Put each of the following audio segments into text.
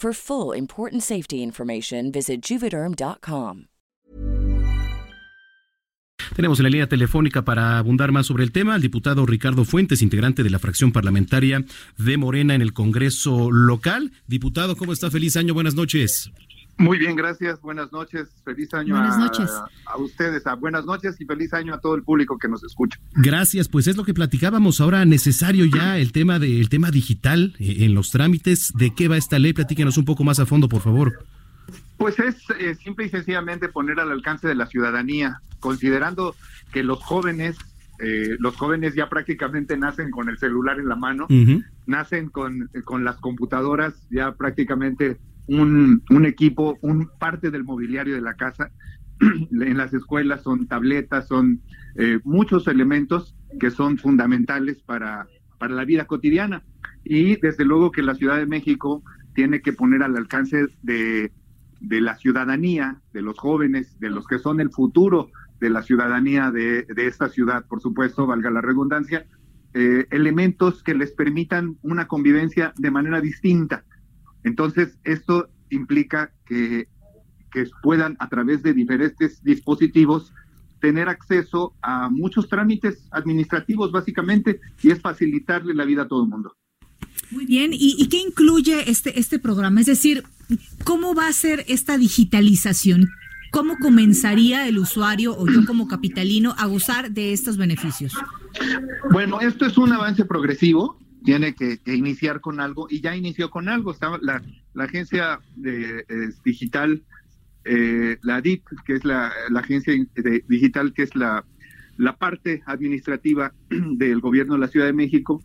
For full important safety information, visit juvederm.com. Tenemos en la línea telefónica para abundar más sobre el tema al diputado Ricardo Fuentes, integrante de la fracción parlamentaria de Morena en el Congreso local. Diputado, ¿cómo está? Feliz año, buenas noches. Muy bien, gracias. Buenas noches. Feliz año buenas a, noches. a, ustedes. A buenas noches y feliz año a todo el público que nos escucha. Gracias. Pues es lo que platicábamos ahora. Necesario ya el tema de, el tema digital eh, en los trámites. ¿De qué va esta ley? Platíquenos un poco más a fondo, por favor. Pues es eh, simple y sencillamente poner al alcance de la ciudadanía, considerando que los jóvenes, eh, los jóvenes ya prácticamente nacen con el celular en la mano, uh -huh. nacen con, con las computadoras ya prácticamente un, un, equipo, un parte del mobiliario de la casa. en las escuelas son tabletas, son eh, muchos elementos que son fundamentales para, para la vida cotidiana. Y desde luego que la Ciudad de México tiene que poner al alcance de, de la ciudadanía, de los jóvenes, de los que son el futuro de la ciudadanía de, de esta ciudad, por supuesto, valga la redundancia, eh, elementos que les permitan una convivencia de manera distinta. Entonces, esto implica que, que puedan, a través de diferentes dispositivos, tener acceso a muchos trámites administrativos, básicamente, y es facilitarle la vida a todo el mundo. Muy bien, ¿Y, ¿y, qué incluye este, este programa? Es decir, ¿cómo va a ser esta digitalización? ¿Cómo comenzaría el usuario o yo como capitalino a gozar de estos beneficios? Bueno, esto es un avance progresivo, tiene que, iniciar con algo y ya inició con algo. Está la, agencia de, digital, eh, la DIT, que es la, la agencia de, digital, que es la, la parte administrativa del gobierno de la Ciudad de México,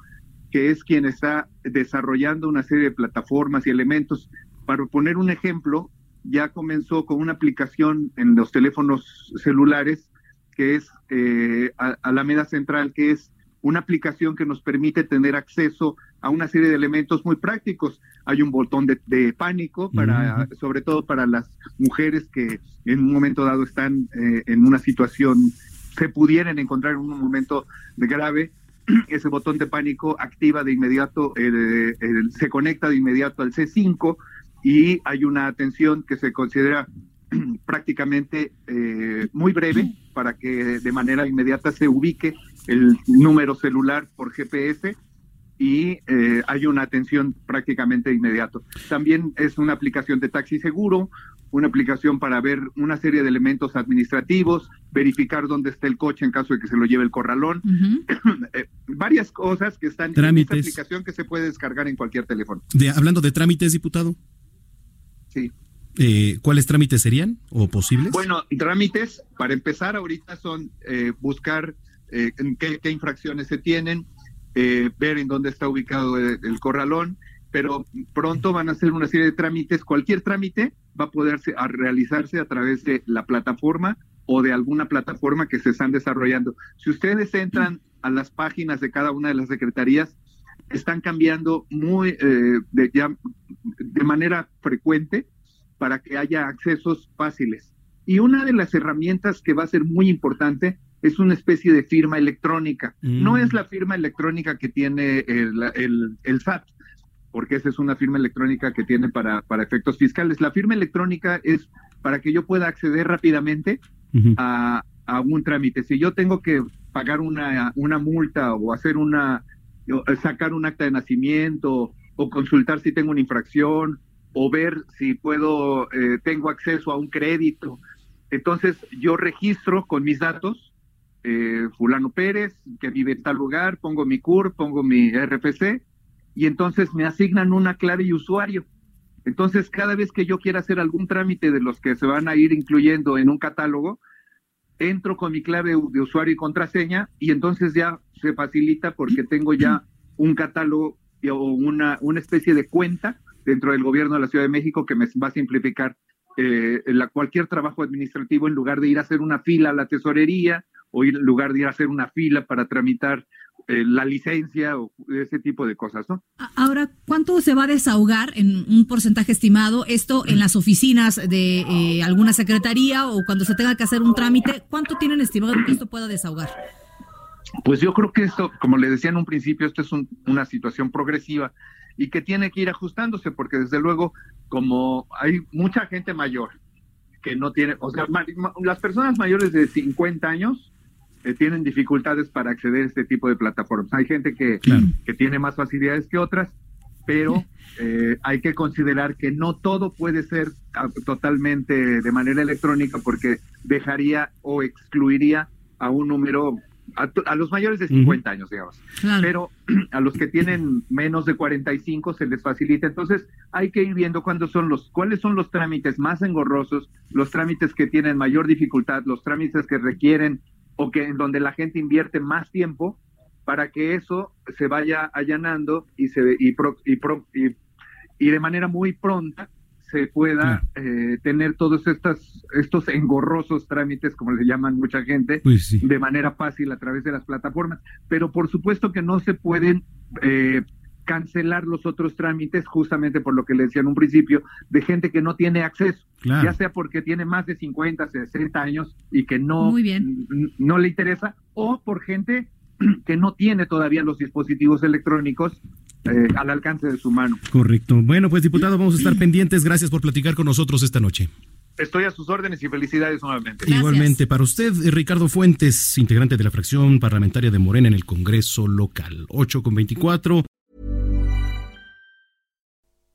que es quien está desarrollando una serie de plataformas y elementos. Para poner un ejemplo, ya comenzó con una aplicación en los teléfonos celulares que es eh, Alameda Central, que es una aplicación que nos permite tener acceso a una serie de elementos muy prácticos. Hay un botón de, de pánico para, uh -huh. sobre todo para las mujeres que en un momento dado están eh, en una situación, se pudieran encontrar en un momento de grave. Ese botón de pánico activa de inmediato, eh, eh, se conecta de inmediato al C5 y hay una atención que se considera prácticamente eh, muy breve para que de manera inmediata se ubique el número celular por GPS y eh, hay una atención prácticamente inmediato. También es una aplicación de taxi seguro, una aplicación para ver una serie de elementos administrativos, verificar dónde está el coche en caso de que se lo lleve el corralón, uh -huh. eh, varias cosas que están trámites. en esta aplicación que se puede descargar en cualquier teléfono. De, hablando de trámites, diputado. Sí. Eh, ¿Cuáles trámites serían o posibles? Bueno, trámites, para empezar, ahorita son eh, buscar eh, qué, qué, infracciones se tienen, eh, ver en dónde está ubicado el, el, corralón, pero pronto van a hacer una serie de trámites. Cualquier trámite va a poderse a realizarse a través de la plataforma o de alguna plataforma que se están desarrollando. Si ustedes entran a las páginas de cada una de las secretarías, están cambiando muy eh, de, ya, de manera frecuente para que haya accesos fáciles. Y una de las herramientas que va a ser muy importante es una especie de firma electrónica. Mm. No es la firma electrónica que tiene el, el, el, SAT, porque esa es una firma electrónica que tiene para, para efectos fiscales. La firma electrónica es para que yo pueda acceder rápidamente uh -huh. a, a, un trámite. Si yo tengo que pagar una, una multa o hacer una sacar un acta de nacimiento o consultar si tengo una infracción o ver si puedo, eh, tengo acceso a un crédito. Entonces yo registro con mis datos, eh, fulano Pérez, que vive en tal lugar, pongo mi CUR, pongo mi RFC, y entonces me asignan una clave y usuario. Entonces, cada vez que yo quiera hacer algún trámite de los que se van a ir incluyendo en un catálogo, entro con mi clave de usuario y contraseña y entonces ya se facilita porque tengo ya un catálogo o una, una especie de cuenta dentro del gobierno de la Ciudad de México que me va a simplificar eh, cualquier trabajo administrativo en lugar de ir a hacer una fila a la tesorería o en lugar de ir a hacer una fila para tramitar eh, la licencia o ese tipo de cosas, ¿no? Ahora, ¿cuánto se va a desahogar en un porcentaje estimado esto en las oficinas de eh, alguna secretaría o cuando se tenga que hacer un trámite? ¿Cuánto tienen estimado que esto pueda desahogar? Pues yo creo que esto, como le decía en un principio, esto es una situación progresiva y que tiene que ir ajustándose, porque desde luego, como hay mucha gente mayor que no tiene, o sea, las personas mayores de 50 años eh, tienen dificultades para acceder a este tipo de plataformas. Hay gente que, que tiene más facilidades que otras, pero eh, hay que considerar que no todo puede ser ah, totalmente de manera electrónica porque dejaría o excluiría a un número a, los mayores de 50 años, digamos. Pero a los que tienen menos de 45 se les facilita. Entonces, hay que ir viendo cuándo son los, cuáles son los trámites más engorrosos, los trámites que tienen mayor dificultad, los trámites que requieren o que en donde la gente invierte más tiempo para que eso se vaya allanando y se y, y, y de manera muy pronta se pueda eh, tener todos estos, estos engorrosos trámites, como le llaman mucha gente, pues de manera fácil a través de las plataformas. Pero por supuesto que no se pueden eh, cancelar los otros trámites, justamente por lo que le decía en un principio, de gente que no tiene acceso, ya sea porque tiene más de 50, 60 años y que no, no le interesa, o por gente que no tiene todavía los dispositivos electrónicos eh, al alcance de su mano. Correcto. Bueno, pues diputado, vamos a estar pendientes. Gracias por platicar con nosotros esta noche. Estoy a sus órdenes y felicidades nuevamente. Igualmente, para usted, Ricardo Fuentes, integrante de la fracción parlamentaria de Morena en el Congreso local. 8 con 24.